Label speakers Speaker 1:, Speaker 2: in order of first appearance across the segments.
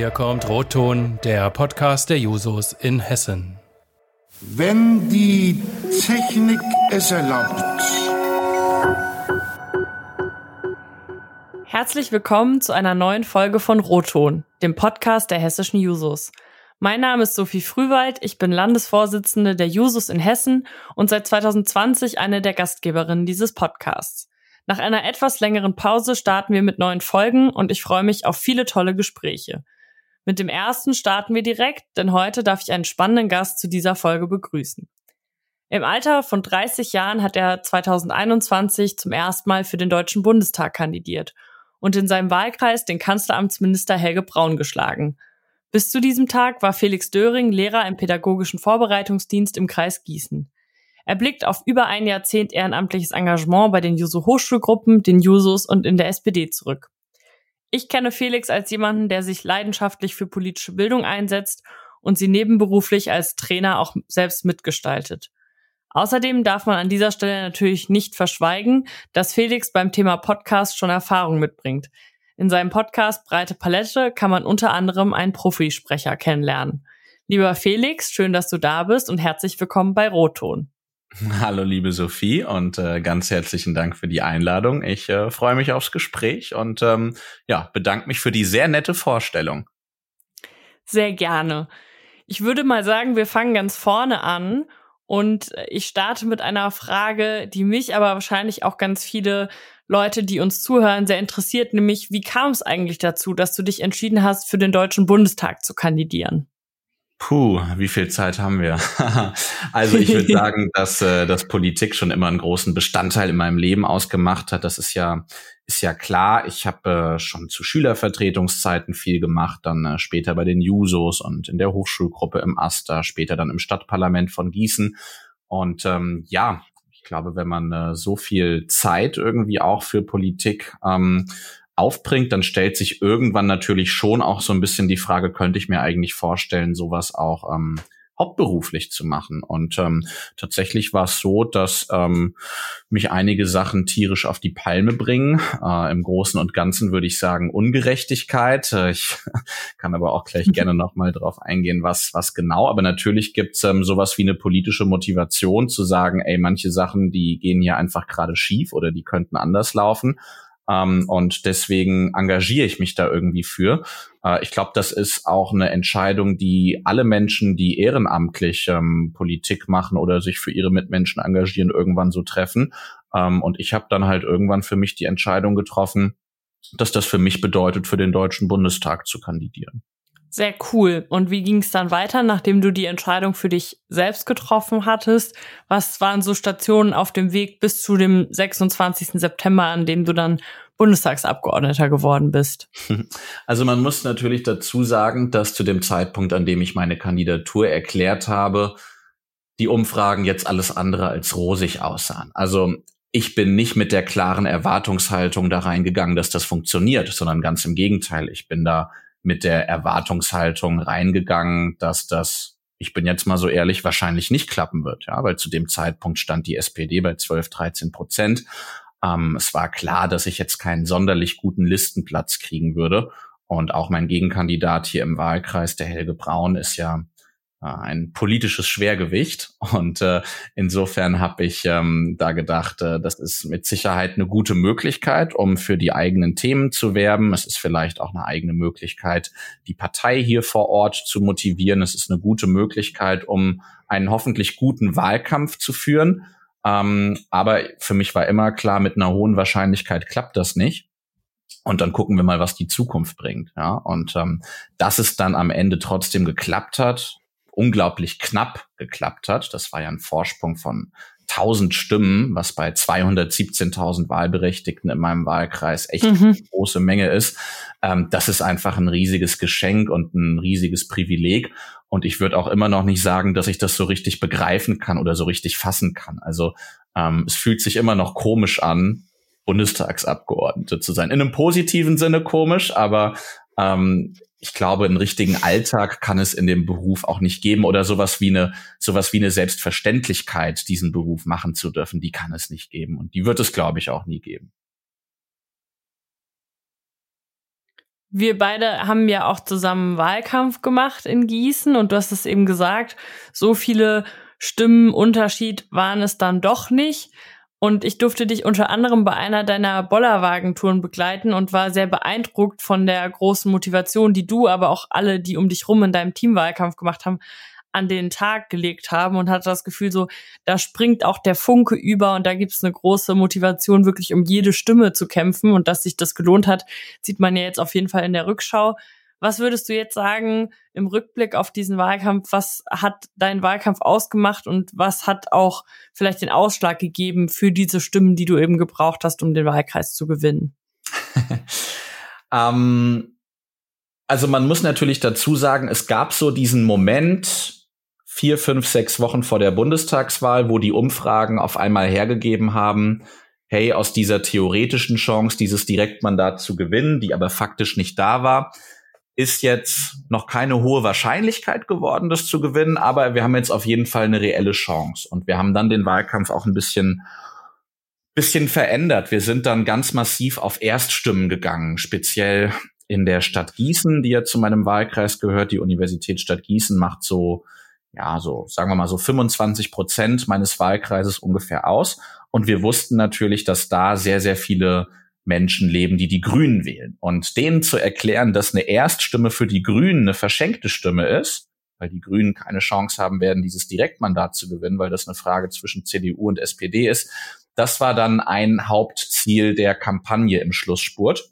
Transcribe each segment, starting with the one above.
Speaker 1: Hier kommt Rotton, der Podcast der Jusos in Hessen.
Speaker 2: Wenn die Technik es erlaubt.
Speaker 3: Herzlich willkommen zu einer neuen Folge von Rotton, dem Podcast der hessischen Jusos. Mein Name ist Sophie Frühwald, ich bin Landesvorsitzende der Jusos in Hessen und seit 2020 eine der Gastgeberinnen dieses Podcasts. Nach einer etwas längeren Pause starten wir mit neuen Folgen und ich freue mich auf viele tolle Gespräche. Mit dem ersten starten wir direkt, denn heute darf ich einen spannenden Gast zu dieser Folge begrüßen. Im Alter von 30 Jahren hat er 2021 zum ersten Mal für den Deutschen Bundestag kandidiert und in seinem Wahlkreis den Kanzleramtsminister Helge Braun geschlagen. Bis zu diesem Tag war Felix Döring Lehrer im pädagogischen Vorbereitungsdienst im Kreis Gießen. Er blickt auf über ein Jahrzehnt ehrenamtliches Engagement bei den Juso Hochschulgruppen, den Jusos und in der SPD zurück. Ich kenne Felix als jemanden, der sich leidenschaftlich für politische Bildung einsetzt und sie nebenberuflich als Trainer auch selbst mitgestaltet. Außerdem darf man an dieser Stelle natürlich nicht verschweigen, dass Felix beim Thema Podcast schon Erfahrung mitbringt. In seinem Podcast Breite Palette kann man unter anderem einen Profisprecher kennenlernen. Lieber Felix, schön, dass du da bist und herzlich willkommen bei Rotton.
Speaker 4: Hallo liebe Sophie und äh, ganz herzlichen Dank für die Einladung. Ich äh, freue mich aufs Gespräch und ähm, ja, bedanke mich für die sehr nette Vorstellung.
Speaker 3: Sehr gerne. Ich würde mal sagen, wir fangen ganz vorne an und ich starte mit einer Frage, die mich aber wahrscheinlich auch ganz viele Leute, die uns zuhören, sehr interessiert, nämlich wie kam es eigentlich dazu, dass du dich entschieden hast, für den Deutschen Bundestag zu kandidieren?
Speaker 4: Puh, wie viel Zeit haben wir? also ich würde sagen, dass, äh, dass Politik schon immer einen großen Bestandteil in meinem Leben ausgemacht hat. Das ist ja ist ja klar. Ich habe äh, schon zu Schülervertretungszeiten viel gemacht, dann äh, später bei den Jusos und in der Hochschulgruppe im Aster, später dann im Stadtparlament von Gießen. Und ähm, ja, ich glaube, wenn man äh, so viel Zeit irgendwie auch für Politik ähm, aufbringt, dann stellt sich irgendwann natürlich schon auch so ein bisschen die Frage, könnte ich mir eigentlich vorstellen, sowas auch ähm, hauptberuflich zu machen. Und ähm, tatsächlich war es so, dass ähm, mich einige Sachen tierisch auf die Palme bringen. Äh, Im Großen und Ganzen würde ich sagen Ungerechtigkeit. Äh, ich kann aber auch gleich gerne nochmal drauf eingehen, was, was genau. Aber natürlich gibt's ähm, sowas wie eine politische Motivation zu sagen, ey, manche Sachen, die gehen hier einfach gerade schief oder die könnten anders laufen. Ähm, und deswegen engagiere ich mich da irgendwie für. Äh, ich glaube, das ist auch eine Entscheidung, die alle Menschen, die ehrenamtlich ähm, Politik machen oder sich für ihre Mitmenschen engagieren, irgendwann so treffen. Ähm, und ich habe dann halt irgendwann für mich die Entscheidung getroffen, dass das für mich bedeutet, für den Deutschen Bundestag zu kandidieren.
Speaker 3: Sehr cool. Und wie ging es dann weiter, nachdem du die Entscheidung für dich selbst getroffen hattest? Was waren so Stationen auf dem Weg bis zu dem 26. September, an dem du dann Bundestagsabgeordneter geworden bist?
Speaker 4: Also man muss natürlich dazu sagen, dass zu dem Zeitpunkt, an dem ich meine Kandidatur erklärt habe, die Umfragen jetzt alles andere als rosig aussahen. Also ich bin nicht mit der klaren Erwartungshaltung da reingegangen, dass das funktioniert, sondern ganz im Gegenteil. Ich bin da mit der Erwartungshaltung reingegangen, dass das, ich bin jetzt mal so ehrlich, wahrscheinlich nicht klappen wird, ja, weil zu dem Zeitpunkt stand die SPD bei 12, 13 Prozent. Ähm, es war klar, dass ich jetzt keinen sonderlich guten Listenplatz kriegen würde. Und auch mein Gegenkandidat hier im Wahlkreis, der Helge Braun, ist ja ein politisches Schwergewicht. Und äh, insofern habe ich ähm, da gedacht, äh, das ist mit Sicherheit eine gute Möglichkeit, um für die eigenen Themen zu werben. Es ist vielleicht auch eine eigene Möglichkeit, die Partei hier vor Ort zu motivieren. Es ist eine gute Möglichkeit, um einen hoffentlich guten Wahlkampf zu führen. Ähm, aber für mich war immer klar, mit einer hohen Wahrscheinlichkeit klappt das nicht. Und dann gucken wir mal, was die Zukunft bringt. Ja, und ähm, dass es dann am Ende trotzdem geklappt hat, unglaublich knapp geklappt hat. Das war ja ein Vorsprung von 1000 Stimmen, was bei 217.000 Wahlberechtigten in meinem Wahlkreis echt mhm. eine große Menge ist. Ähm, das ist einfach ein riesiges Geschenk und ein riesiges Privileg. Und ich würde auch immer noch nicht sagen, dass ich das so richtig begreifen kann oder so richtig fassen kann. Also ähm, es fühlt sich immer noch komisch an, Bundestagsabgeordnete zu sein. In einem positiven Sinne komisch, aber ähm, ich glaube, einen richtigen Alltag kann es in dem Beruf auch nicht geben oder sowas wie eine, sowas wie eine Selbstverständlichkeit, diesen Beruf machen zu dürfen, die kann es nicht geben. Und die wird es, glaube ich, auch nie geben.
Speaker 3: Wir beide haben ja auch zusammen Wahlkampf gemacht in Gießen und du hast es eben gesagt, so viele Stimmenunterschied waren es dann doch nicht. Und ich durfte dich unter anderem bei einer deiner Bollerwagentouren begleiten und war sehr beeindruckt von der großen Motivation, die du, aber auch alle, die um dich rum in deinem Teamwahlkampf gemacht haben, an den Tag gelegt haben und hatte das Gefühl so, da springt auch der Funke über und da gibt es eine große Motivation, wirklich um jede Stimme zu kämpfen und dass sich das gelohnt hat, sieht man ja jetzt auf jeden Fall in der Rückschau. Was würdest du jetzt sagen im Rückblick auf diesen Wahlkampf? Was hat dein Wahlkampf ausgemacht und was hat auch vielleicht den Ausschlag gegeben für diese Stimmen, die du eben gebraucht hast, um den Wahlkreis zu gewinnen?
Speaker 4: ähm, also man muss natürlich dazu sagen, es gab so diesen Moment, vier, fünf, sechs Wochen vor der Bundestagswahl, wo die Umfragen auf einmal hergegeben haben, hey, aus dieser theoretischen Chance, dieses Direktmandat zu gewinnen, die aber faktisch nicht da war, ist jetzt noch keine hohe Wahrscheinlichkeit geworden, das zu gewinnen, aber wir haben jetzt auf jeden Fall eine reelle Chance. Und wir haben dann den Wahlkampf auch ein bisschen, bisschen verändert. Wir sind dann ganz massiv auf Erststimmen gegangen, speziell in der Stadt Gießen, die ja zu meinem Wahlkreis gehört. Die Universitätsstadt Gießen macht so, ja, so, sagen wir mal so 25 Prozent meines Wahlkreises ungefähr aus. Und wir wussten natürlich, dass da sehr, sehr viele Menschen leben, die die Grünen wählen. Und denen zu erklären, dass eine Erststimme für die Grünen eine verschenkte Stimme ist, weil die Grünen keine Chance haben werden, dieses Direktmandat zu gewinnen, weil das eine Frage zwischen CDU und SPD ist, das war dann ein Hauptziel der Kampagne im Schlussspurt.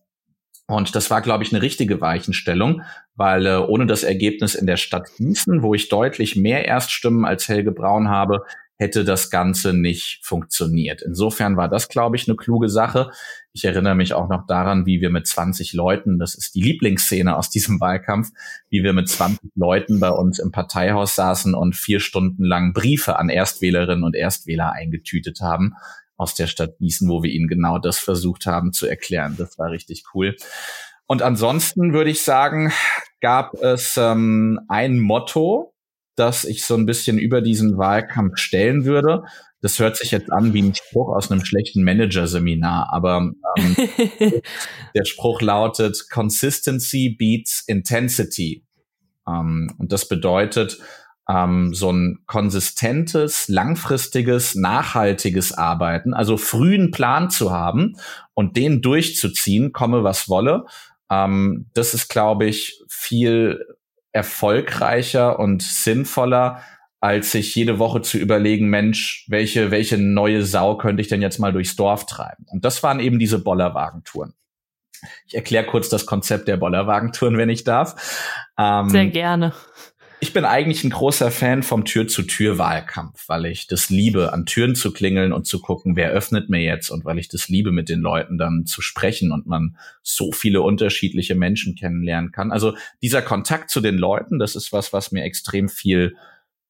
Speaker 4: Und das war, glaube ich, eine richtige Weichenstellung, weil äh, ohne das Ergebnis in der Stadt Gießen, wo ich deutlich mehr Erststimmen als Helge Braun habe, hätte das Ganze nicht funktioniert. Insofern war das, glaube ich, eine kluge Sache. Ich erinnere mich auch noch daran, wie wir mit 20 Leuten, das ist die Lieblingsszene aus diesem Wahlkampf, wie wir mit 20 Leuten bei uns im Parteihaus saßen und vier Stunden lang Briefe an Erstwählerinnen und Erstwähler eingetütet haben aus der Stadt Gießen, wo wir ihnen genau das versucht haben zu erklären. Das war richtig cool. Und ansonsten würde ich sagen, gab es ähm, ein Motto, das ich so ein bisschen über diesen Wahlkampf stellen würde. Das hört sich jetzt an wie ein Spruch aus einem schlechten Manager-Seminar, aber ähm, der Spruch lautet Consistency beats Intensity. Ähm, und das bedeutet, ähm, so ein konsistentes, langfristiges, nachhaltiges Arbeiten, also frühen Plan zu haben und den durchzuziehen, komme was wolle. Ähm, das ist, glaube ich, viel erfolgreicher und sinnvoller, als sich jede Woche zu überlegen, Mensch, welche, welche neue Sau könnte ich denn jetzt mal durchs Dorf treiben? Und das waren eben diese Bollerwagentouren. Ich erkläre kurz das Konzept der Bollerwagentouren, wenn ich darf.
Speaker 3: Ähm, Sehr gerne.
Speaker 4: Ich bin eigentlich ein großer Fan vom Tür-zu-Tür-Wahlkampf, weil ich das liebe, an Türen zu klingeln und zu gucken, wer öffnet mir jetzt und weil ich das liebe, mit den Leuten dann zu sprechen und man so viele unterschiedliche Menschen kennenlernen kann. Also dieser Kontakt zu den Leuten, das ist was, was mir extrem viel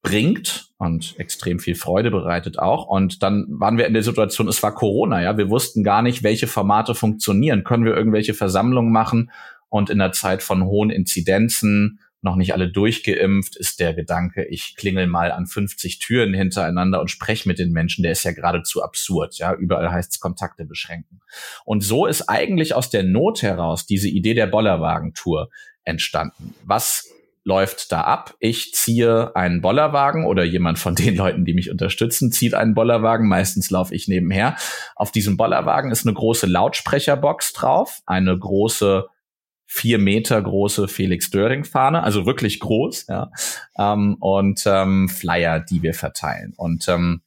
Speaker 4: bringt und extrem viel Freude bereitet auch. Und dann waren wir in der Situation, es war Corona, ja. Wir wussten gar nicht, welche Formate funktionieren. Können wir irgendwelche Versammlungen machen? Und in der Zeit von hohen Inzidenzen, noch nicht alle durchgeimpft, ist der Gedanke, ich klingel mal an 50 Türen hintereinander und spreche mit den Menschen, der ist ja geradezu absurd. Ja, überall heißt es Kontakte beschränken. Und so ist eigentlich aus der Not heraus diese Idee der Bollerwagentour entstanden. Was läuft da ab? Ich ziehe einen Bollerwagen oder jemand von den Leuten, die mich unterstützen, zieht einen Bollerwagen. Meistens laufe ich nebenher. Auf diesem Bollerwagen ist eine große Lautsprecherbox drauf, eine große vier Meter große Felix Döring-Fahne, also wirklich groß, ja, ähm, und ähm, Flyer, die wir verteilen. Und ähm,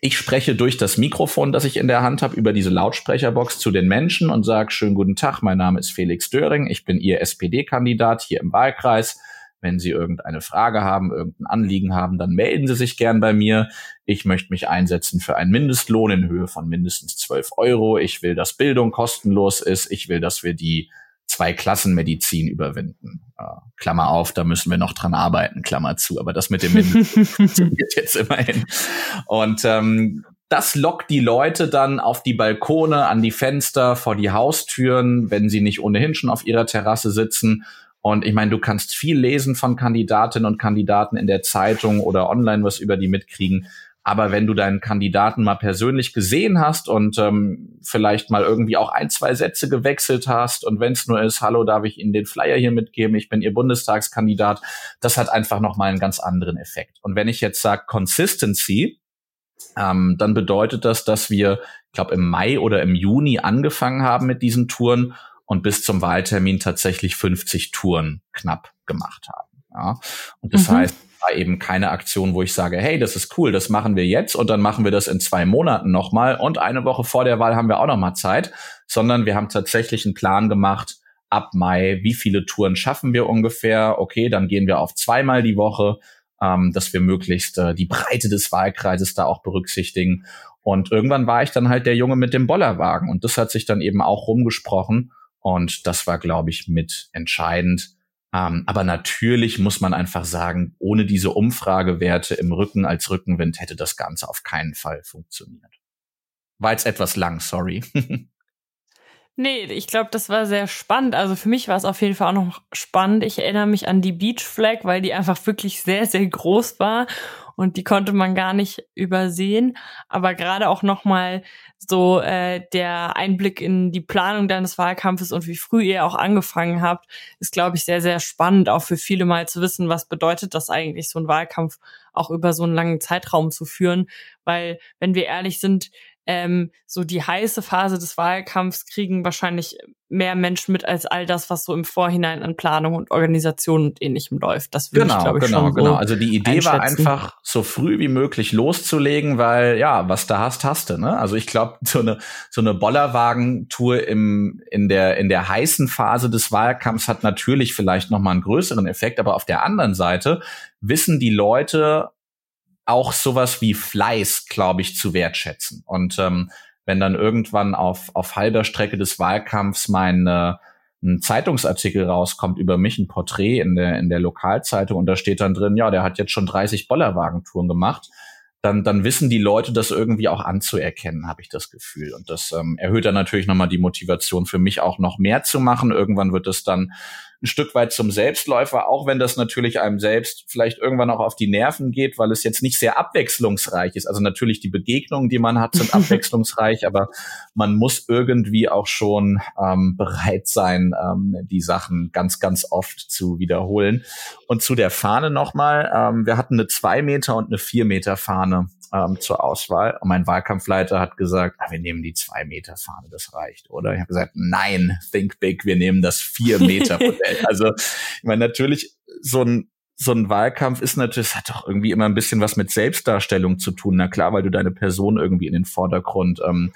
Speaker 4: ich spreche durch das Mikrofon, das ich in der Hand habe, über diese Lautsprecherbox zu den Menschen und sage, schönen guten Tag, mein Name ist Felix Döring, ich bin Ihr SPD-Kandidat hier im Wahlkreis. Wenn Sie irgendeine Frage haben, irgendein Anliegen haben, dann melden Sie sich gern bei mir. Ich möchte mich einsetzen für einen Mindestlohn in Höhe von mindestens 12 Euro. Ich will, dass Bildung kostenlos ist. Ich will, dass wir die zwei Klassen Medizin überwinden. Äh, Klammer auf, da müssen wir noch dran arbeiten, Klammer zu. Aber das mit dem funktioniert jetzt immerhin. Und ähm, das lockt die Leute dann auf die Balkone, an die Fenster, vor die Haustüren, wenn sie nicht ohnehin schon auf ihrer Terrasse sitzen. Und ich meine, du kannst viel lesen von Kandidatinnen und Kandidaten in der Zeitung oder online was über die mitkriegen. Aber wenn du deinen Kandidaten mal persönlich gesehen hast und ähm, vielleicht mal irgendwie auch ein, zwei Sätze gewechselt hast und wenn es nur ist, hallo, darf ich Ihnen den Flyer hier mitgeben, ich bin Ihr Bundestagskandidat, das hat einfach nochmal einen ganz anderen Effekt. Und wenn ich jetzt sage Consistency, ähm, dann bedeutet das, dass wir, ich glaube, im Mai oder im Juni angefangen haben mit diesen Touren und bis zum Wahltermin tatsächlich 50 Touren knapp gemacht haben. Ja. Und das mhm. heißt, war eben keine Aktion, wo ich sage, hey, das ist cool, das machen wir jetzt und dann machen wir das in zwei Monaten nochmal und eine Woche vor der Wahl haben wir auch nochmal Zeit, sondern wir haben tatsächlich einen Plan gemacht, ab Mai, wie viele Touren schaffen wir ungefähr? Okay, dann gehen wir auf zweimal die Woche, ähm, dass wir möglichst äh, die Breite des Wahlkreises da auch berücksichtigen. Und irgendwann war ich dann halt der Junge mit dem Bollerwagen und das hat sich dann eben auch rumgesprochen und das war, glaube ich, mit entscheidend. Ähm, aber natürlich muss man einfach sagen, ohne diese Umfragewerte im Rücken als Rückenwind hätte das Ganze auf keinen Fall funktioniert. War jetzt etwas lang, sorry.
Speaker 3: Nee, ich glaube, das war sehr spannend. Also für mich war es auf jeden Fall auch noch spannend. Ich erinnere mich an die Beach Flag, weil die einfach wirklich sehr, sehr groß war und die konnte man gar nicht übersehen. Aber gerade auch nochmal so äh, der Einblick in die Planung deines Wahlkampfes und wie früh ihr auch angefangen habt, ist, glaube ich, sehr, sehr spannend, auch für viele mal zu wissen, was bedeutet das eigentlich, so ein Wahlkampf auch über so einen langen Zeitraum zu führen. Weil, wenn wir ehrlich sind, ähm, so die heiße Phase des Wahlkampfs kriegen wahrscheinlich mehr Menschen mit als all das, was so im Vorhinein an Planung und Organisation und ähnlichem läuft. Das würde
Speaker 4: genau,
Speaker 3: ich, glaube ich,
Speaker 4: genau,
Speaker 3: schon
Speaker 4: genau. Also die Idee war einfach, so früh wie möglich loszulegen, weil ja, was da hast, hast du. Ne? Also ich glaube, so eine so eine Bollerwagentour im in der in der heißen Phase des Wahlkampfs hat natürlich vielleicht noch mal einen größeren Effekt, aber auf der anderen Seite wissen die Leute auch sowas wie Fleiß, glaube ich, zu wertschätzen. Und ähm, wenn dann irgendwann auf, auf halber Strecke des Wahlkampfs mein äh, ein Zeitungsartikel rauskommt über mich, ein Porträt in der, in der Lokalzeitung und da steht dann drin, ja, der hat jetzt schon 30 Bollerwagentouren gemacht, dann, dann wissen die Leute das irgendwie auch anzuerkennen, habe ich das Gefühl. Und das ähm, erhöht dann natürlich nochmal die Motivation für mich auch noch mehr zu machen. Irgendwann wird es dann ein Stück weit zum Selbstläufer, auch wenn das natürlich einem selbst vielleicht irgendwann auch auf die Nerven geht, weil es jetzt nicht sehr abwechslungsreich ist. Also natürlich die Begegnungen, die man hat, sind abwechslungsreich, aber man muss irgendwie auch schon ähm, bereit sein, ähm, die Sachen ganz, ganz oft zu wiederholen. Und zu der Fahne nochmal, ähm, wir hatten eine zwei Meter und eine vier Meter Fahne ähm, zur Auswahl. Und mein Wahlkampfleiter hat gesagt, ah, wir nehmen die zwei Meter Fahne, das reicht, oder? Ich habe gesagt, nein, think big, wir nehmen das vier Meter Modell. Also, ich meine, natürlich so ein so ein Wahlkampf ist natürlich, es hat doch irgendwie immer ein bisschen was mit Selbstdarstellung zu tun. Na klar, weil du deine Person irgendwie in den Vordergrund ähm,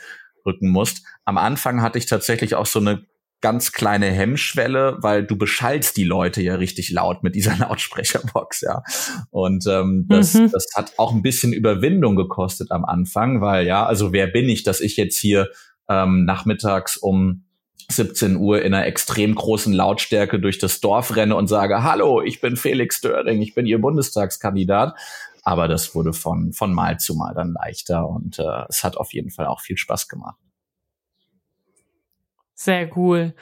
Speaker 4: rücken musst. Am Anfang hatte ich tatsächlich auch so eine ganz kleine Hemmschwelle, weil du beschallst die Leute ja richtig laut mit dieser Lautsprecherbox, ja. Und ähm, das, mhm. das hat auch ein bisschen Überwindung gekostet am Anfang, weil ja, also wer bin ich, dass ich jetzt hier ähm, nachmittags um 17 Uhr in einer extrem großen Lautstärke durch das Dorf renne und sage, hallo, ich bin Felix Döring, ich bin Ihr Bundestagskandidat. Aber das wurde von, von Mal zu Mal dann leichter und äh, es hat auf jeden Fall auch viel Spaß gemacht.
Speaker 3: Sehr cool.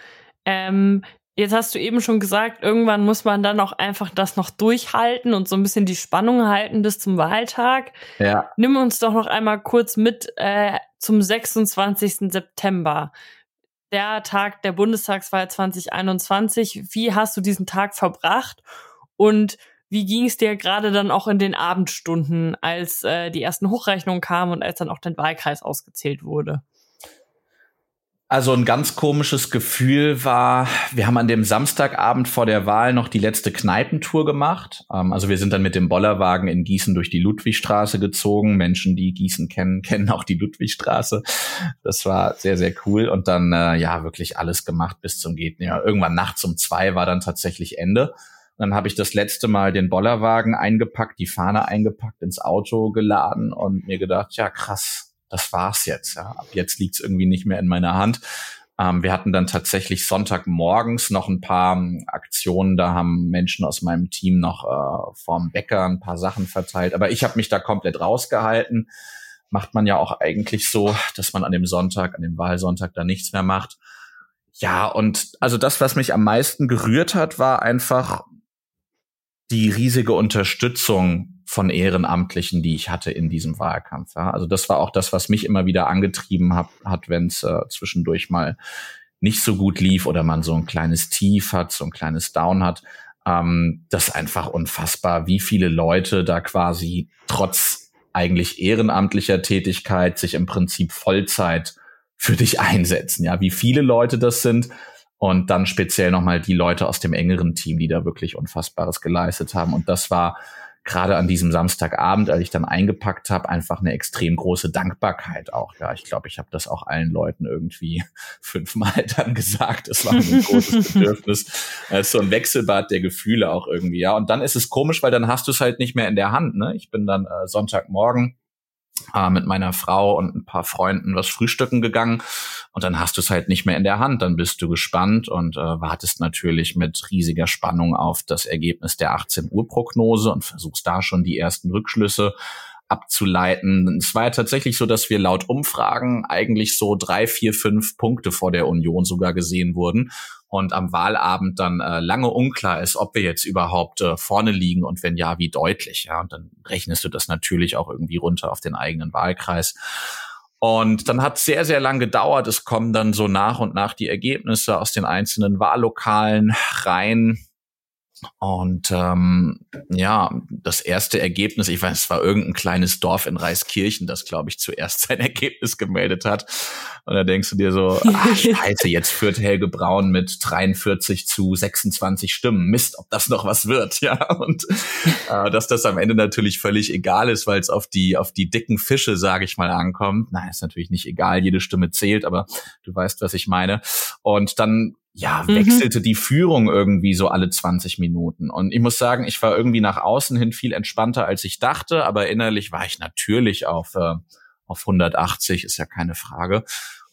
Speaker 3: Ähm, jetzt hast du eben schon gesagt, irgendwann muss man dann auch einfach das noch durchhalten und so ein bisschen die Spannung halten bis zum Wahltag. Ja. Nimm uns doch noch einmal kurz mit äh, zum 26. September. Der Tag der Bundestagswahl 2021. Wie hast du diesen Tag verbracht? Und wie ging es dir gerade dann auch in den Abendstunden, als äh, die ersten Hochrechnungen kamen und als dann auch dein Wahlkreis ausgezählt wurde?
Speaker 4: Also ein ganz komisches Gefühl war, wir haben an dem Samstagabend vor der Wahl noch die letzte Kneipentour gemacht. Ähm, also wir sind dann mit dem Bollerwagen in Gießen durch die Ludwigstraße gezogen. Menschen, die Gießen kennen, kennen auch die Ludwigstraße. Das war sehr, sehr cool. Und dann, äh, ja, wirklich alles gemacht bis zum geht. Ja, irgendwann nachts um zwei war dann tatsächlich Ende. dann habe ich das letzte Mal den Bollerwagen eingepackt, die Fahne eingepackt, ins Auto geladen und mir gedacht, ja krass, das war's jetzt. Ja. Ab jetzt liegt's irgendwie nicht mehr in meiner Hand. Ähm, wir hatten dann tatsächlich Sonntagmorgens noch ein paar ähm, Aktionen. Da haben Menschen aus meinem Team noch äh, vorm Bäcker ein paar Sachen verteilt. Aber ich habe mich da komplett rausgehalten. Macht man ja auch eigentlich so, dass man an dem Sonntag, an dem Wahlsonntag da nichts mehr macht. Ja, und also das, was mich am meisten gerührt hat, war einfach die riesige Unterstützung von Ehrenamtlichen, die ich hatte in diesem Wahlkampf. Ja. Also das war auch das, was mich immer wieder angetrieben hat, hat wenn es äh, zwischendurch mal nicht so gut lief oder man so ein kleines Tief hat, so ein kleines Down hat. Ähm, das ist einfach unfassbar, wie viele Leute da quasi trotz eigentlich ehrenamtlicher Tätigkeit sich im Prinzip Vollzeit für dich einsetzen. Ja, wie viele Leute das sind. Und dann speziell nochmal die Leute aus dem engeren Team, die da wirklich Unfassbares geleistet haben. Und das war gerade an diesem Samstagabend, als ich dann eingepackt habe, einfach eine extrem große Dankbarkeit auch. Ja, ich glaube, ich habe das auch allen Leuten irgendwie fünfmal dann gesagt. Es war ein großes Bedürfnis. Es ist so ein Wechselbad der Gefühle auch irgendwie. Ja, und dann ist es komisch, weil dann hast du es halt nicht mehr in der Hand. Ne? Ich bin dann äh, Sonntagmorgen äh, mit meiner Frau und ein paar Freunden was frühstücken gegangen und dann hast du es halt nicht mehr in der Hand. Dann bist du gespannt und äh, wartest natürlich mit riesiger Spannung auf das Ergebnis der 18 Uhr Prognose und versuchst da schon die ersten Rückschlüsse abzuleiten. Es war ja tatsächlich so, dass wir laut Umfragen eigentlich so drei, vier, fünf Punkte vor der Union sogar gesehen wurden und am Wahlabend dann äh, lange unklar ist, ob wir jetzt überhaupt äh, vorne liegen und wenn ja, wie deutlich. Ja, und dann rechnest du das natürlich auch irgendwie runter auf den eigenen Wahlkreis. Und dann hat sehr, sehr lang gedauert. Es kommen dann so nach und nach die Ergebnisse aus den einzelnen Wahllokalen rein. Und ähm, ja, das erste Ergebnis, ich weiß, es war irgendein kleines Dorf in Reiskirchen, das, glaube ich, zuerst sein Ergebnis gemeldet hat. Und da denkst du dir so, ach, scheiße, jetzt führt Helge Braun mit 43 zu 26 Stimmen. Mist, ob das noch was wird, ja. Und äh, dass das am Ende natürlich völlig egal ist, weil es auf die, auf die dicken Fische, sage ich mal, ankommt. Nein, ist natürlich nicht egal, jede Stimme zählt, aber du weißt, was ich meine. Und dann ja, mhm. wechselte mhm. die Führung irgendwie so alle 20 Minuten. Und ich muss sagen, ich war irgendwie nach außen hin viel entspannter, als ich dachte, aber innerlich war ich natürlich auf, äh, auf 180, ist ja keine Frage.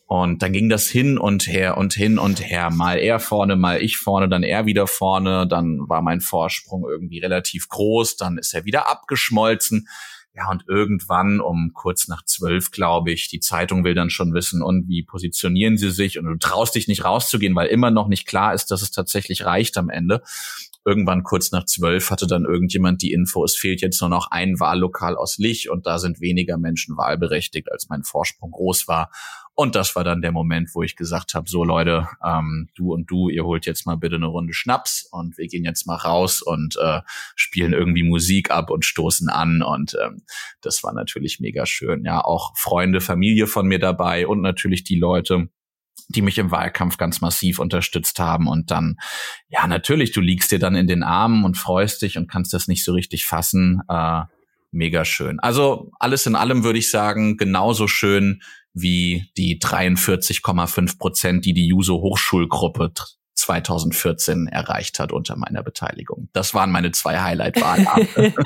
Speaker 4: Und dann ging das hin und her und hin und her. Mal er vorne, mal ich vorne, dann er wieder vorne. Dann war mein Vorsprung irgendwie relativ groß. Dann ist er wieder abgeschmolzen. Ja, und irgendwann um kurz nach zwölf, glaube ich, die Zeitung will dann schon wissen, und wie positionieren sie sich? Und du traust dich nicht rauszugehen, weil immer noch nicht klar ist, dass es tatsächlich reicht am Ende. Irgendwann kurz nach zwölf hatte dann irgendjemand die Info, es fehlt jetzt nur noch ein Wahllokal aus Lich und da sind weniger Menschen wahlberechtigt, als mein Vorsprung groß war. Und das war dann der Moment, wo ich gesagt habe, so Leute, ähm, du und du, ihr holt jetzt mal bitte eine Runde Schnaps und wir gehen jetzt mal raus und äh, spielen irgendwie Musik ab und stoßen an. Und ähm, das war natürlich mega schön. Ja, auch Freunde, Familie von mir dabei und natürlich die Leute, die mich im Wahlkampf ganz massiv unterstützt haben. Und dann, ja, natürlich, du liegst dir dann in den Armen und freust dich und kannst das nicht so richtig fassen. Äh, mega schön. Also alles in allem würde ich sagen, genauso schön wie die 43,5 Prozent, die die Juso Hochschulgruppe 2014 erreicht hat unter meiner Beteiligung. Das waren meine zwei Highlight-Wahlabende.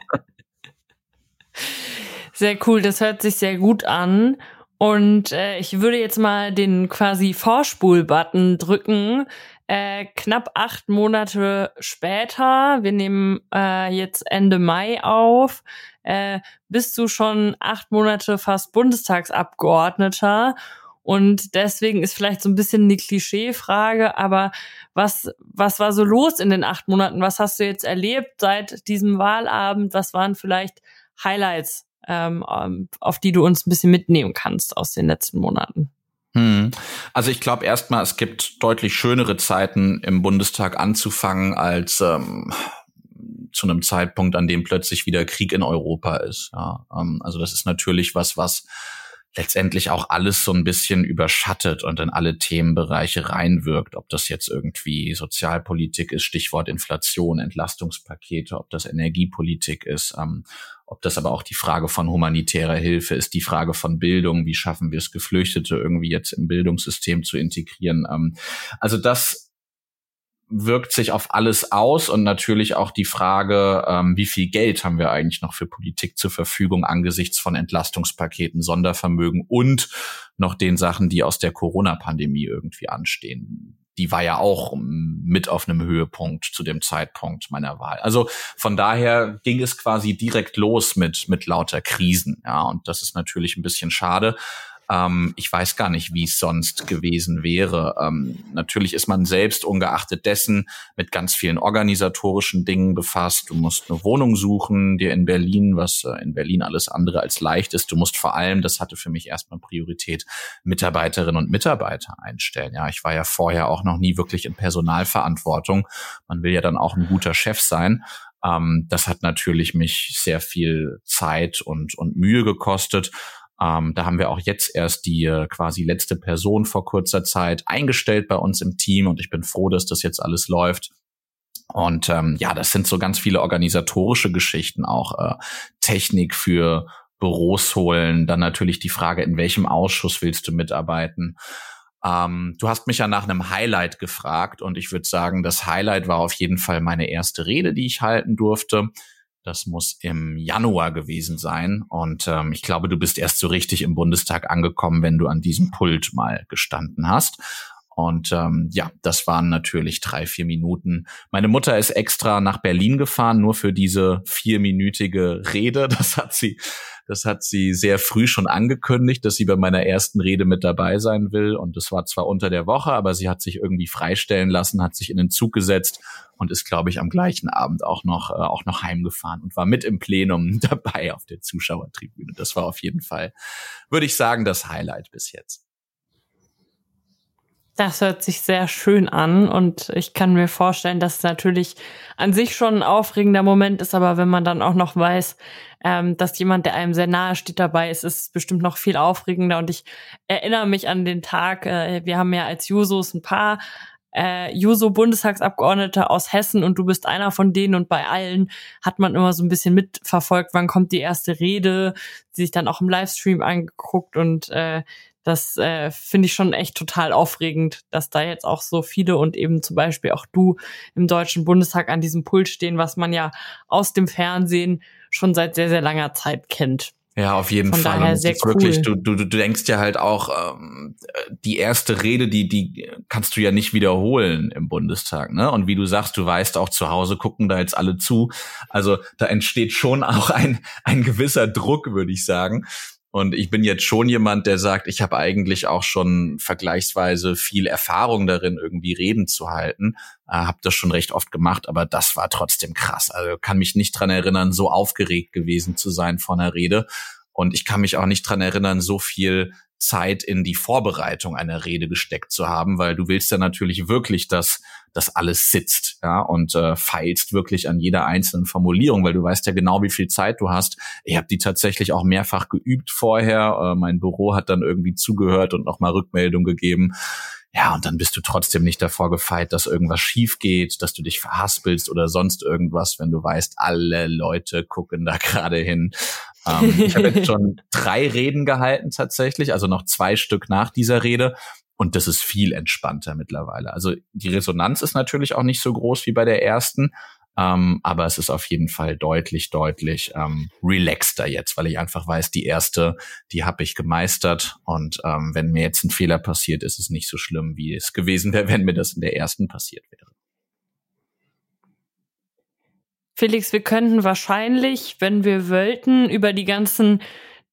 Speaker 3: sehr cool, das hört sich sehr gut an. Und äh, ich würde jetzt mal den quasi Vorspul-Button drücken. Äh, knapp acht Monate später, wir nehmen äh, jetzt Ende Mai auf, äh, bist du schon acht Monate fast Bundestagsabgeordneter. Und deswegen ist vielleicht so ein bisschen eine Klischeefrage, aber was, was war so los in den acht Monaten? Was hast du jetzt erlebt seit diesem Wahlabend? Was waren vielleicht Highlights, ähm auf die du uns ein bisschen mitnehmen kannst aus den letzten Monaten?
Speaker 4: Hm. Also ich glaube erstmal, es gibt deutlich schönere Zeiten im Bundestag anzufangen als ähm, zu einem Zeitpunkt, an dem plötzlich wieder Krieg in Europa ist. Ja, ähm, also das ist natürlich was, was letztendlich auch alles so ein bisschen überschattet und in alle Themenbereiche reinwirkt. Ob das jetzt irgendwie Sozialpolitik ist, Stichwort Inflation, Entlastungspakete, ob das Energiepolitik ist, ähm, ob das aber auch die Frage von humanitärer Hilfe ist, die Frage von Bildung, wie schaffen wir es, Geflüchtete irgendwie jetzt im Bildungssystem zu integrieren. Ähm, also das wirkt sich auf alles aus und natürlich auch die Frage, ähm, wie viel Geld haben wir eigentlich noch für Politik zur Verfügung angesichts von Entlastungspaketen, Sondervermögen und noch den Sachen, die aus der Corona-Pandemie irgendwie anstehen. Die war ja auch mit auf einem Höhepunkt zu dem Zeitpunkt meiner Wahl. Also von daher ging es quasi direkt los mit, mit lauter Krisen. Ja, und das ist natürlich ein bisschen schade. Ähm, ich weiß gar nicht, wie es sonst gewesen wäre. Ähm, natürlich ist man selbst ungeachtet dessen mit ganz vielen organisatorischen Dingen befasst. Du musst eine Wohnung suchen, dir in Berlin, was äh, in Berlin alles andere als leicht ist. Du musst vor allem, das hatte für mich erstmal Priorität, Mitarbeiterinnen und Mitarbeiter einstellen. Ja, ich war ja vorher auch noch nie wirklich in Personalverantwortung. Man will ja dann auch ein guter Chef sein. Ähm, das hat natürlich mich sehr viel Zeit und, und Mühe gekostet. Ähm, da haben wir auch jetzt erst die äh, quasi letzte Person vor kurzer Zeit eingestellt bei uns im Team und ich bin froh, dass das jetzt alles läuft. Und ähm, ja, das sind so ganz viele organisatorische Geschichten, auch äh, Technik für Büros holen, dann natürlich die Frage, in welchem Ausschuss willst du mitarbeiten. Ähm, du hast mich ja nach einem Highlight gefragt und ich würde sagen, das Highlight war auf jeden Fall meine erste Rede, die ich halten durfte. Das muss im Januar gewesen sein. Und ähm, ich glaube, du bist erst so richtig im Bundestag angekommen, wenn du an diesem Pult mal gestanden hast. Und ähm, ja, das waren natürlich drei, vier Minuten. Meine Mutter ist extra nach Berlin gefahren, nur für diese vierminütige Rede. Das hat sie das hat sie sehr früh schon angekündigt, dass sie bei meiner ersten Rede mit dabei sein will. Und das war zwar unter der Woche, aber sie hat sich irgendwie freistellen lassen, hat sich in den Zug gesetzt und ist, glaube ich, am gleichen Abend auch noch, äh, auch noch heimgefahren und war mit im Plenum dabei auf der Zuschauertribüne. Das war auf jeden Fall, würde ich sagen, das Highlight bis jetzt.
Speaker 3: Das hört sich sehr schön an und ich kann mir vorstellen, dass es natürlich an sich schon ein aufregender Moment ist, aber wenn man dann auch noch weiß, ähm, dass jemand, der einem sehr nahe steht, dabei ist, ist es bestimmt noch viel aufregender. Und ich erinnere mich an den Tag, äh, wir haben ja als Jusos ein paar äh, Juso-Bundestagsabgeordnete aus Hessen und du bist einer von denen und bei allen hat man immer so ein bisschen mitverfolgt, wann kommt die erste Rede, die sich dann auch im Livestream angeguckt und äh, das äh, finde ich schon echt total aufregend, dass da jetzt auch so viele und eben zum Beispiel auch du im Deutschen Bundestag an diesem Pult stehen, was man ja aus dem Fernsehen schon seit sehr, sehr langer Zeit kennt.
Speaker 4: Ja, auf jeden
Speaker 3: Von
Speaker 4: Fall.
Speaker 3: Daher sehr cool.
Speaker 4: wirklich, du, du, du denkst ja halt auch, ähm, die erste Rede, die, die kannst du ja nicht wiederholen im Bundestag, ne? Und wie du sagst, du weißt auch zu Hause gucken da jetzt alle zu. Also da entsteht schon auch ein, ein gewisser Druck, würde ich sagen. Und ich bin jetzt schon jemand, der sagt, ich habe eigentlich auch schon vergleichsweise viel Erfahrung darin, irgendwie Reden zu halten. Äh, habe das schon recht oft gemacht, aber das war trotzdem krass. Also kann mich nicht dran erinnern, so aufgeregt gewesen zu sein vor einer Rede. Und ich kann mich auch nicht dran erinnern, so viel Zeit in die Vorbereitung einer Rede gesteckt zu haben, weil du willst ja natürlich wirklich, dass das alles sitzt, ja, und äh, feilst wirklich an jeder einzelnen Formulierung, weil du weißt ja genau, wie viel Zeit du hast. Ich habe die tatsächlich auch mehrfach geübt vorher. Äh, mein Büro hat dann irgendwie zugehört und nochmal Rückmeldung gegeben. Ja, und dann bist du trotzdem nicht davor gefeit, dass irgendwas schief geht, dass du dich verhaspelst oder sonst irgendwas, wenn du weißt, alle Leute gucken da gerade hin. Ähm, ich habe jetzt schon drei Reden gehalten tatsächlich, also noch zwei Stück nach dieser Rede. Und das ist viel entspannter mittlerweile. Also die Resonanz ist natürlich auch nicht so groß wie bei der ersten, ähm, aber es ist auf jeden Fall deutlich, deutlich ähm, relaxter jetzt, weil ich einfach weiß, die erste, die habe ich gemeistert. Und ähm, wenn mir jetzt ein Fehler passiert, ist es nicht so schlimm, wie es gewesen wäre, wenn mir das in der ersten passiert wäre.
Speaker 3: Felix, wir könnten wahrscheinlich, wenn wir wollten, über die ganzen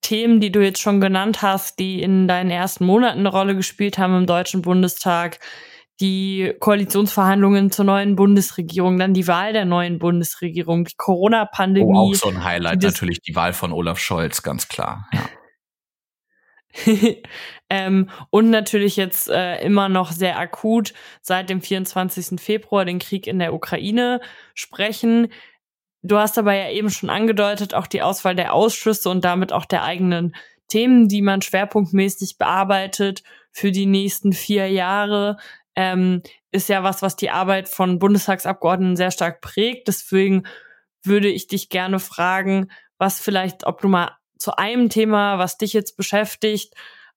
Speaker 3: Themen, die du jetzt schon genannt hast, die in deinen ersten Monaten eine Rolle gespielt haben im Deutschen Bundestag, die Koalitionsverhandlungen zur neuen Bundesregierung, dann die Wahl der neuen Bundesregierung, die Corona-Pandemie.
Speaker 4: Oh, auch so ein Highlight, natürlich die Wahl von Olaf Scholz, ganz klar. Ja.
Speaker 3: ähm, und natürlich jetzt äh, immer noch sehr akut seit dem 24. Februar den Krieg in der Ukraine sprechen. Du hast aber ja eben schon angedeutet, auch die Auswahl der Ausschüsse und damit auch der eigenen Themen, die man schwerpunktmäßig bearbeitet für die nächsten vier Jahre, ähm, ist ja was, was die Arbeit von Bundestagsabgeordneten sehr stark prägt. Deswegen würde ich dich gerne fragen, was vielleicht, ob du mal zu einem Thema, was dich jetzt beschäftigt,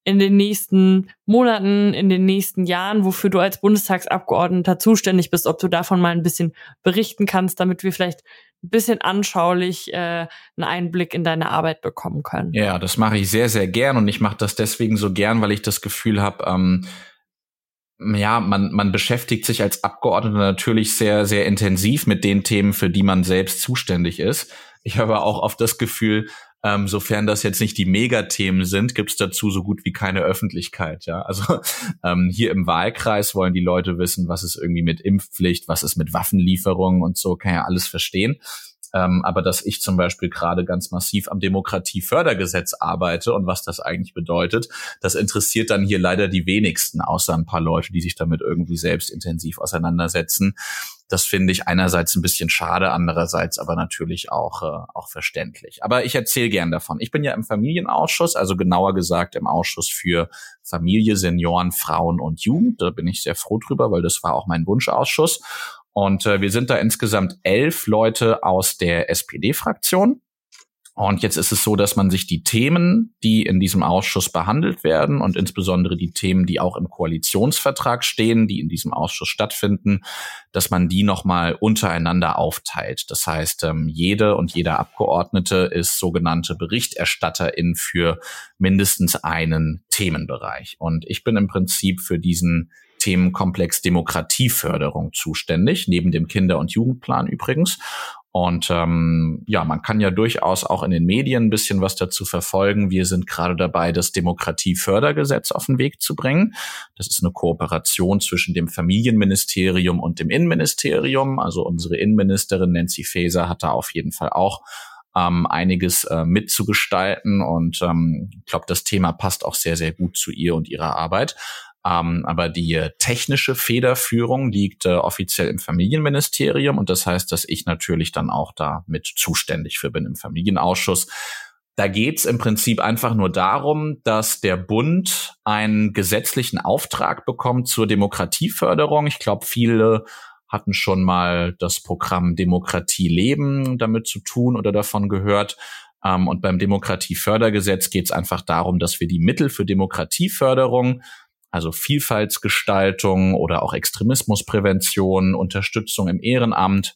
Speaker 3: in den nächsten Monaten, in den nächsten Jahren, wofür du als Bundestagsabgeordneter zuständig bist, ob du davon mal ein bisschen berichten kannst, damit wir vielleicht ein bisschen anschaulich äh, einen Einblick in deine Arbeit bekommen können.
Speaker 4: Ja, das mache ich sehr, sehr gern und ich mache das deswegen so gern, weil ich das Gefühl habe, ähm, ja, man, man beschäftigt sich als Abgeordneter natürlich sehr, sehr intensiv mit den Themen, für die man selbst zuständig ist. Ich habe auch oft das Gefühl, Ähm, sofern das jetzt nicht die Megathemen sind, gibt's dazu so gut wie keine Öffentlichkeit. Ja, also ähm, hier im Wahlkreis wollen die Leute wissen, was ist irgendwie mit Impfpflicht, was ist mit Waffenlieferungen und so, kann ja alles verstehen. Ähm, aber dass ich zum Beispiel gerade ganz massiv am Demokratiefördergesetz arbeite und was das eigentlich bedeutet, das interessiert dann hier leider die wenigsten, außer ein paar Leute, die sich damit irgendwie selbst intensiv auseinandersetzen. Das finde ich einerseits ein bisschen schade, andererseits aber natürlich auch, äh, auch verständlich. Aber ich erzähle gern davon. Ich bin ja im Familienausschuss, also genauer gesagt im Ausschuss für Familie, Senioren, Frauen und Jugend. Da bin ich sehr froh drüber, weil das war auch mein Wunschausschuss. Und äh, wir sind da insgesamt elf Leute aus der SPD-Fraktion. Und jetzt ist es so, dass man sich die Themen, die in diesem Ausschuss behandelt werden und insbesondere die Themen, die auch im Koalitionsvertrag stehen, die in diesem Ausschuss stattfinden, dass man die nochmal untereinander aufteilt. Das heißt, ähm, jede und jeder Abgeordnete ist sogenannte Berichterstatterin für mindestens einen Themenbereich. Und ich bin im Prinzip für diesen Themenkomplex Demokratieförderung zuständig, neben dem Kinder- und Jugendplan übrigens. Und ähm, ja, man kann ja durchaus auch in den Medien ein bisschen was dazu verfolgen. Wir sind gerade dabei, das Demokratiefördergesetz auf den Weg zu bringen. Das ist eine Kooperation zwischen dem Familienministerium und dem Innenministerium. Also unsere Innenministerin Nancy Faeser hat da auf jeden Fall auch ähm, einiges äh, mitzugestalten. Und ähm, ich glaube, das Thema passt auch sehr, sehr gut zu ihr und ihrer Arbeit. Ähm, aber die äh, technische Federführung liegt äh, offiziell im Familienministerium und das heißt, dass ich natürlich dann auch da mit zuständig für bin im Familienausschuss. Da geht's im Prinzip einfach nur darum, dass der Bund einen gesetzlichen Auftrag bekommt zur Demokratieförderung. Ich glaube, viele hatten schon mal das Programm Demokratie leben damit zu tun oder davon gehört. Ähm, und beim Demokratiefördergesetz geht es einfach darum, dass wir die Mittel für Demokratieförderung also Vielfaltsgestaltung oder auch Extremismusprävention, Unterstützung im Ehrenamt,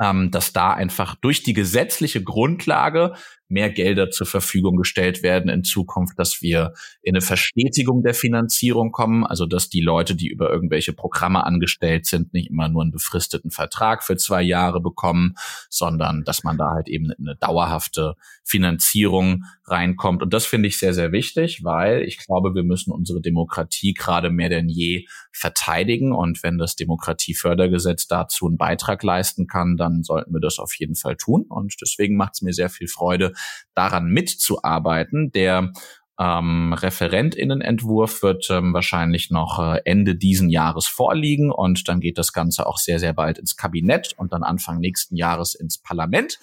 Speaker 4: ähm, dass da einfach durch die gesetzliche Grundlage mehr Gelder zur Verfügung gestellt werden in Zukunft, dass wir in eine Verstetigung der Finanzierung kommen, also dass die Leute, die über irgendwelche Programme angestellt sind, nicht immer nur einen befristeten Vertrag für zwei Jahre bekommen, sondern dass man da halt eben eine dauerhafte Finanzierung reinkommt. Und das finde ich sehr, sehr wichtig, weil ich glaube, wir müssen unsere Demokratie gerade mehr denn je verteidigen. Und wenn das Demokratiefördergesetz dazu einen Beitrag leisten kann, dann sollten wir das auf jeden Fall tun. Und deswegen macht es mir sehr viel Freude, daran mitzuarbeiten. Der ähm, Referentinnenentwurf wird ähm, wahrscheinlich noch äh, Ende diesen Jahres vorliegen und dann geht das Ganze auch sehr, sehr bald ins Kabinett und dann Anfang nächsten Jahres ins Parlament.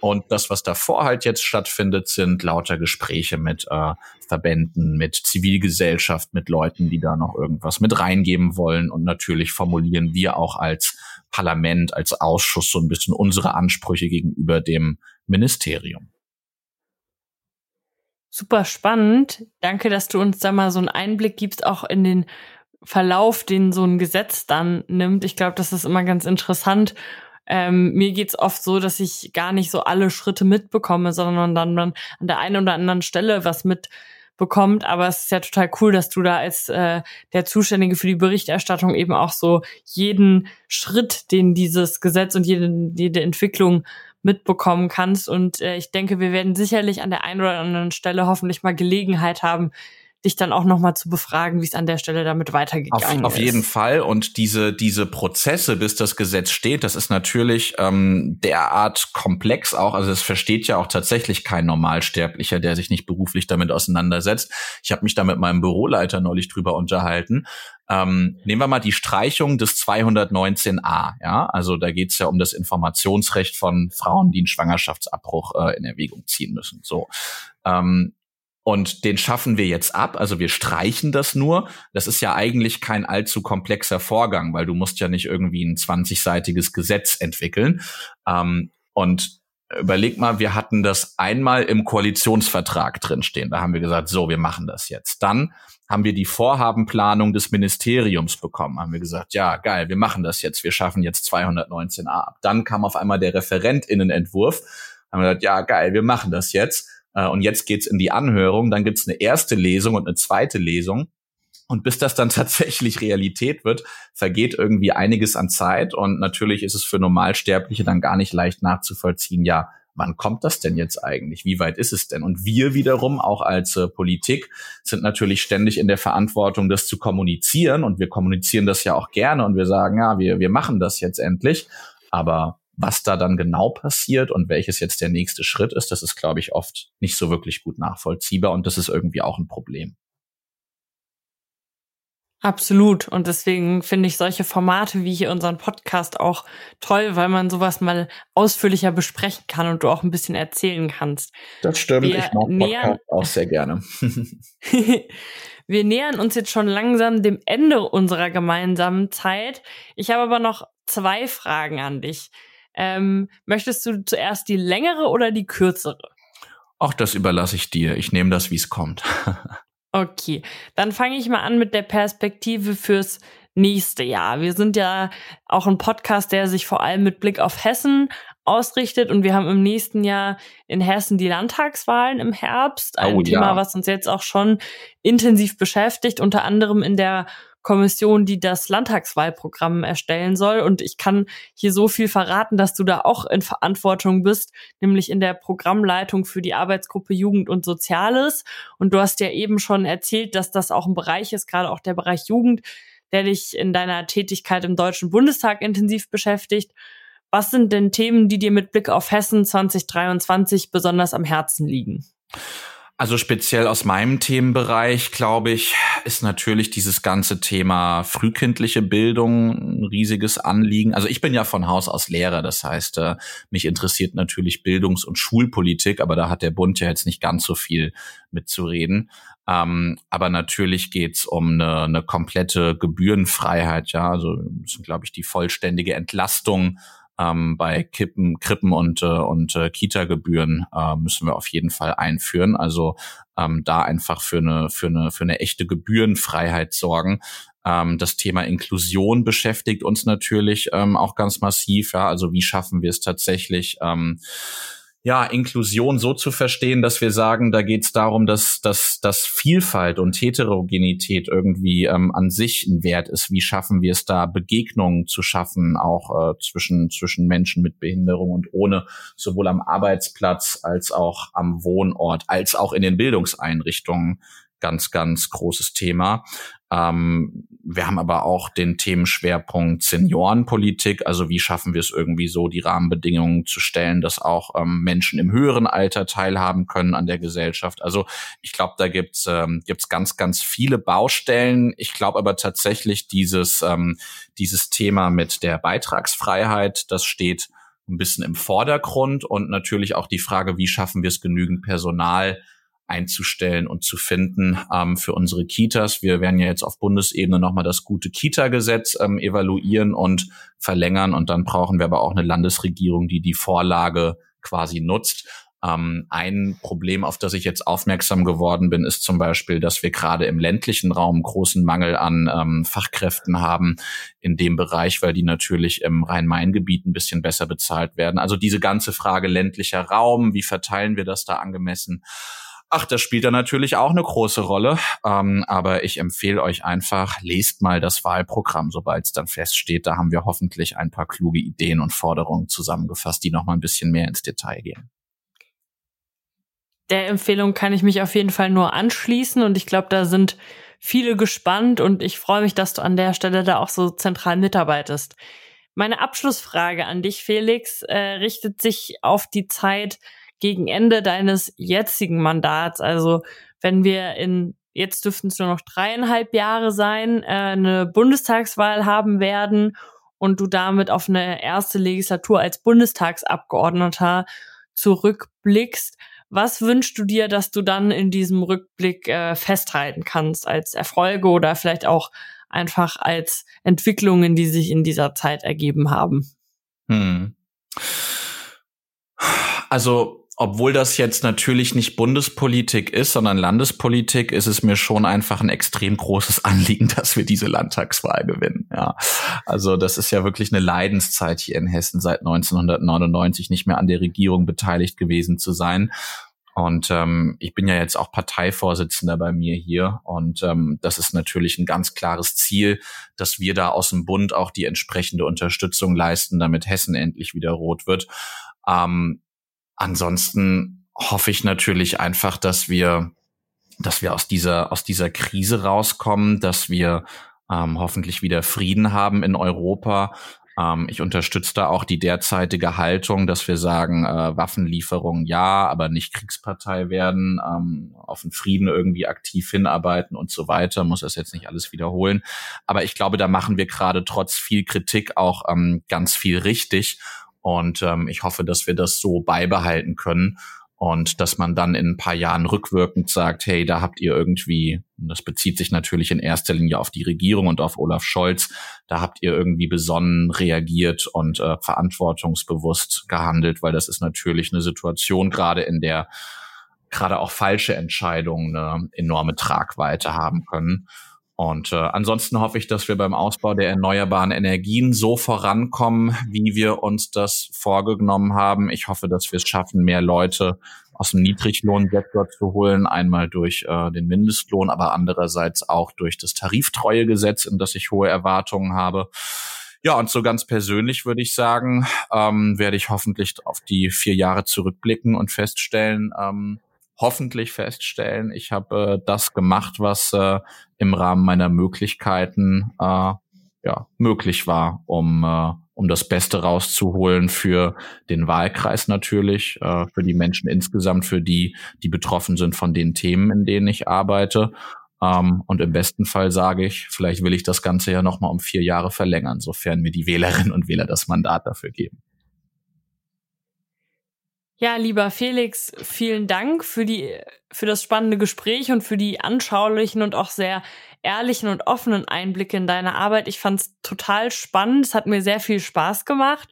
Speaker 4: Und das, was davor halt jetzt stattfindet, sind lauter Gespräche mit äh, Verbänden, mit Zivilgesellschaft, mit Leuten, die da noch irgendwas mit reingeben wollen. Und natürlich formulieren wir auch als Parlament, als Ausschuss so ein bisschen unsere Ansprüche gegenüber dem Ministerium.
Speaker 3: Super spannend. Danke, dass du uns da mal so einen Einblick gibst, auch in den Verlauf, den so ein Gesetz dann nimmt. Ich glaube, das ist immer ganz interessant. Ähm, mir geht's oft so, dass ich gar nicht so alle Schritte mitbekomme, sondern dann, dann an der einen oder anderen Stelle was mitbekommt. Aber es ist ja total cool, dass du da als äh, der Zuständige für die Berichterstattung eben auch so jeden Schritt, den dieses Gesetz und jede, jede Entwicklung mitbekommen kannst. Und äh, ich denke, wir werden sicherlich an der einen oder anderen Stelle hoffentlich mal Gelegenheit haben, dich dann auch nochmal zu befragen, wie es an der Stelle damit weitergegangen
Speaker 4: auf, ist. Auf jeden Fall. Und diese, diese Prozesse, bis das Gesetz steht, das ist natürlich ähm, derart komplex auch. Also es versteht ja auch tatsächlich kein Normalsterblicher, der sich nicht beruflich damit auseinandersetzt. Ich habe mich da mit meinem Büroleiter neulich drüber unterhalten. Ähm, nehmen wir mal die Streichung des 219a. Ja, also da geht es ja um das Informationsrecht von Frauen, die einen Schwangerschaftsabbruch äh, in Erwägung ziehen müssen. So. Ähm, und den schaffen wir jetzt ab, also wir streichen das nur. Das ist ja eigentlich kein allzu komplexer Vorgang, weil du musst ja nicht irgendwie ein 20-seitiges Gesetz entwickeln. Ähm, und überleg mal, wir hatten das einmal im Koalitionsvertrag drinstehen. Da haben wir gesagt, so, wir machen das jetzt. Dann haben wir die Vorhabenplanung des Ministeriums bekommen. Haben wir gesagt, ja, geil, wir machen das jetzt. Wir schaffen jetzt 219a ab. Dann kam auf einmal der Referentinnenentwurf. Haben wir gesagt, ja, geil, wir machen das jetzt. Äh, und jetzt geht's in die Anhörung. Dann gibt's eine erste Lesung und eine zweite Lesung. Und bis das dann tatsächlich Realität wird, vergeht irgendwie einiges an Zeit. Und natürlich ist es für Normalsterbliche dann gar nicht leicht nachzuvollziehen, ja, wann kommt das denn jetzt eigentlich? Wie weit ist es denn? Und wir wiederum, auch als äh, Politik, sind natürlich ständig in der Verantwortung, das zu kommunizieren. Und wir kommunizieren das ja auch gerne und wir sagen, ja, wir, wir machen das jetzt endlich. Aber was da dann genau passiert und welches jetzt der nächste Schritt ist, das ist, glaube ich, oft nicht so wirklich gut nachvollziehbar und das ist irgendwie auch ein Problem.
Speaker 3: Absolut. Und deswegen finde ich solche Formate wie hier unseren Podcast auch toll, weil man sowas mal ausführlicher besprechen kann und du auch ein bisschen erzählen kannst.
Speaker 4: Das stimmt. Wir ich mag Podcast auch sehr gerne.
Speaker 3: Wir nähern uns jetzt schon langsam dem Ende unserer gemeinsamen Zeit. Ich habe aber noch zwei Fragen an dich. Ähm, möchtest du zuerst die längere oder die kürzere?
Speaker 4: Auch das überlasse ich dir. Ich nehme das, wie es kommt.
Speaker 3: Okay, dann fange ich mal an mit der Perspektive fürs nächste Jahr. Wir sind ja auch ein Podcast, der sich vor allem mit Blick auf Hessen ausrichtet und wir haben im nächsten Jahr in Hessen die Landtagswahlen im Herbst. Ein oh, Thema, ja. was uns jetzt auch schon intensiv beschäftigt, unter anderem in der Kommission, die das Landtagswahlprogramm erstellen soll. Und ich kann hier so viel verraten, dass du da auch in Verantwortung bist, nämlich in der Programmleitung für die Arbeitsgruppe Jugend und Soziales. Und du hast ja eben schon erzählt, dass das auch ein Bereich ist, gerade auch der Bereich Jugend, der dich in deiner Tätigkeit im Deutschen Bundestag intensiv beschäftigt. Was sind denn Themen, die dir mit Blick auf Hessen 2023 besonders am Herzen liegen?
Speaker 4: Also speziell aus meinem Themenbereich, glaube ich, ist natürlich dieses ganze Thema frühkindliche Bildung ein riesiges Anliegen. Also ich bin ja von Haus aus Lehrer, das heißt, äh, mich interessiert natürlich Bildungs- und Schulpolitik, aber da hat der Bund ja jetzt nicht ganz so viel mitzureden. Ähm, aber natürlich geht's um eine, eine komplette Gebührenfreiheit, ja, also glaube ich, die vollständige Entlastung ähm, bei Kippen, Krippen und, äh, und äh, Kita-Gebühren äh, müssen wir auf jeden Fall einführen. Also ähm, da einfach für eine, für eine, für eine echte Gebührenfreiheit sorgen. Ähm, das Thema Inklusion beschäftigt uns natürlich ähm, auch ganz massiv. Ja, also wie schaffen wir es tatsächlich? Ähm, ja, Inklusion so zu verstehen, dass wir sagen, da geht es darum, dass, dass, dass Vielfalt und Heterogenität irgendwie ähm, an sich ein Wert ist. Wie schaffen wir es da, Begegnungen zu schaffen, auch äh, zwischen, zwischen Menschen mit Behinderung und ohne, sowohl am Arbeitsplatz als auch am Wohnort, als auch in den Bildungseinrichtungen ganz, ganz großes Thema. Ähm, wir haben aber auch den Themenschwerpunkt Seniorenpolitik. Also wie schaffen wir es irgendwie so, die Rahmenbedingungen zu stellen, dass auch ähm, Menschen im höheren Alter teilhaben können an der Gesellschaft. Also ich glaube, da gibt's ähm, gibt's ganz, ganz viele Baustellen. Ich glaube aber tatsächlich dieses, ähm, dieses Thema mit der Beitragsfreiheit, das steht ein bisschen im Vordergrund und natürlich auch die Frage, wie schaffen wir es genügend Personal, einzustellen und zu finden ähm, für unsere Kitas. Wir werden ja jetzt auf Bundesebene nochmal das gute Kita-Gesetz ähm, evaluieren und verlängern und dann brauchen wir aber auch eine Landesregierung, die die Vorlage quasi nutzt. Ähm, ein Problem, auf das ich jetzt aufmerksam geworden bin, ist zum Beispiel, dass wir gerade im ländlichen Raum großen Mangel an ähm, Fachkräften haben in dem Bereich, weil die natürlich im Rhein-Main-Gebiet ein bisschen besser bezahlt werden. Also diese ganze Frage ländlicher Raum, wie verteilen wir das da angemessen? Ach, das spielt da natürlich auch eine große Rolle. Ähm, aber ich empfehle euch einfach, lest mal das Wahlprogramm, sobald es dann feststeht. Da haben wir hoffentlich ein paar kluge Ideen und Forderungen zusammengefasst, die noch mal ein bisschen mehr ins Detail gehen.
Speaker 3: Der Empfehlung kann ich mich auf jeden Fall nur anschließen und ich glaube, da sind viele gespannt und ich freue mich, dass du an der Stelle da auch so zentral mitarbeitest. Meine Abschlussfrage an dich, Felix, äh, richtet sich auf die Zeit, gegen Ende deines jetzigen Mandats, also wenn wir in jetzt dürften es nur noch dreieinhalb Jahre sein, äh, eine Bundestagswahl haben werden und du damit auf eine erste Legislatur als Bundestagsabgeordneter zurückblickst. Was wünschst du dir, dass du dann in diesem Rückblick äh, festhalten kannst als Erfolge oder vielleicht auch einfach als Entwicklungen, die sich in dieser Zeit ergeben haben? Hm.
Speaker 4: Also obwohl das jetzt natürlich nicht Bundespolitik ist, sondern Landespolitik, ist es mir schon einfach ein extrem großes Anliegen, dass wir diese Landtagswahl gewinnen. Ja, also das ist ja wirklich eine Leidenszeit hier in Hessen seit 1999 nicht mehr an der Regierung beteiligt gewesen zu sein. Und ähm, ich bin ja jetzt auch Parteivorsitzender bei mir hier. Und ähm, das ist natürlich ein ganz klares Ziel, dass wir da aus dem Bund auch die entsprechende Unterstützung leisten, damit Hessen endlich wieder rot wird. Ähm, ansonsten hoffe ich natürlich einfach, dass wir, dass wir aus dieser, aus dieser Krise rauskommen, dass wir ähm, hoffentlich wieder Frieden haben in Europa. Ähm, ich unterstütze da auch die derzeitige Haltung, dass wir sagen, äh, Waffenlieferungen ja, aber nicht Kriegspartei werden, ähm, auf den Frieden irgendwie aktiv hinarbeiten und so weiter. Muss das jetzt nicht alles wiederholen. Aber ich glaube, da machen wir gerade trotz viel Kritik auch ähm, ganz viel richtig. Und ähm, ich hoffe, dass wir das so beibehalten können und dass man dann in ein paar Jahren rückwirkend sagt, hey, da habt ihr irgendwie, und das bezieht sich natürlich in erster Linie auf die Regierung und auf Olaf Scholz, da habt ihr irgendwie besonnen reagiert und äh, verantwortungsbewusst gehandelt, weil das ist natürlich eine Situation gerade in der gerade auch falsche Entscheidungen eine enorme Tragweite haben können. Und äh, ansonsten hoffe ich, dass wir beim Ausbau der erneuerbaren Energien so vorankommen, wie wir uns das vorgenommen haben. Ich hoffe, dass wir es schaffen, mehr Leute aus dem Niedriglohnsektor zu holen, einmal durch äh, den Mindestlohn, aber andererseits auch durch das Tariftreuegesetz, in das ich hohe Erwartungen habe. Ja, und so ganz persönlich würde ich sagen, ähm, werde ich hoffentlich auf die vier Jahre zurückblicken und feststellen, ähm, hoffentlich feststellen, ich habe äh, das gemacht, was äh, im Rahmen meiner Möglichkeiten äh, ja, möglich war, um, äh, um das Beste rauszuholen für den Wahlkreis natürlich, äh, für die Menschen insgesamt, für die, die betroffen sind von den Themen, in denen ich arbeite. Ähm, und im besten Fall sage ich, vielleicht will ich das Ganze ja nochmal um vier Jahre verlängern, sofern mir die Wählerinnen und Wähler das Mandat dafür geben.
Speaker 3: Ja, lieber Felix, vielen Dank für die, für das spannende Gespräch und für die anschaulichen und auch sehr ehrlichen und offenen Einblicke in deine Arbeit. Ich fand es total spannend. Es hat mir sehr viel Spaß gemacht.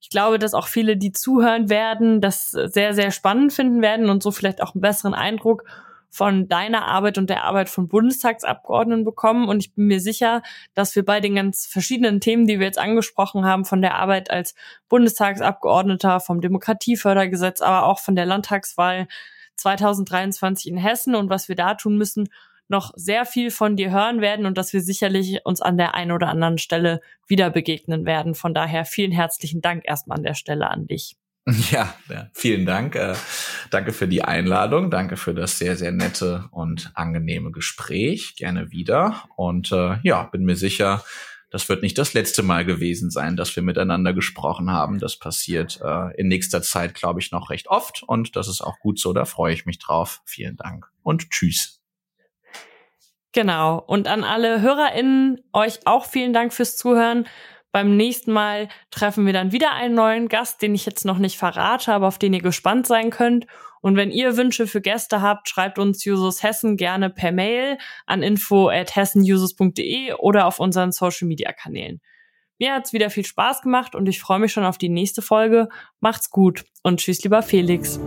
Speaker 3: Ich glaube, dass auch viele, die zuhören werden, das sehr, sehr spannend finden werden und so vielleicht auch einen besseren Eindruck von deiner Arbeit und der Arbeit von Bundestagsabgeordneten bekommen. Und ich bin mir sicher, dass wir bei den ganz verschiedenen Themen, die wir jetzt angesprochen haben, von der Arbeit als Bundestagsabgeordneter, vom Demokratiefördergesetz, aber auch von der Landtagswahl 2023 in Hessen und was wir da tun müssen, noch sehr viel von dir hören werden und dass wir sicherlich uns an der einen oder anderen Stelle wieder begegnen werden. Von daher vielen herzlichen Dank erstmal an der Stelle an dich.
Speaker 4: Ja, ja vielen Dank. Äh, danke für die Einladung. Danke für das sehr, sehr nette und angenehme Gespräch. Gerne wieder. Und äh, ja, bin mir sicher, das wird nicht das letzte Mal gewesen sein, dass wir miteinander gesprochen haben. Das passiert äh, in nächster Zeit, glaube ich, noch recht oft. Und das ist auch gut so. Da freue ich mich drauf. Vielen Dank und tschüss.
Speaker 3: Genau. Und an alle HörerInnen euch auch vielen Dank fürs Zuhören. Beim nächsten Mal treffen wir dann wieder einen neuen Gast, den ich jetzt noch nicht verrate, aber auf den ihr gespannt sein könnt. Und wenn ihr Wünsche für Gäste habt, schreibt uns Jusos Hessen gerne per Mail an info at hessenjusos.de oder auf unseren Social Media Kanälen. Mir hat's wieder viel Spaß gemacht und ich freue mich schon auf die nächste Folge. Macht's gut und tschüss, lieber Felix.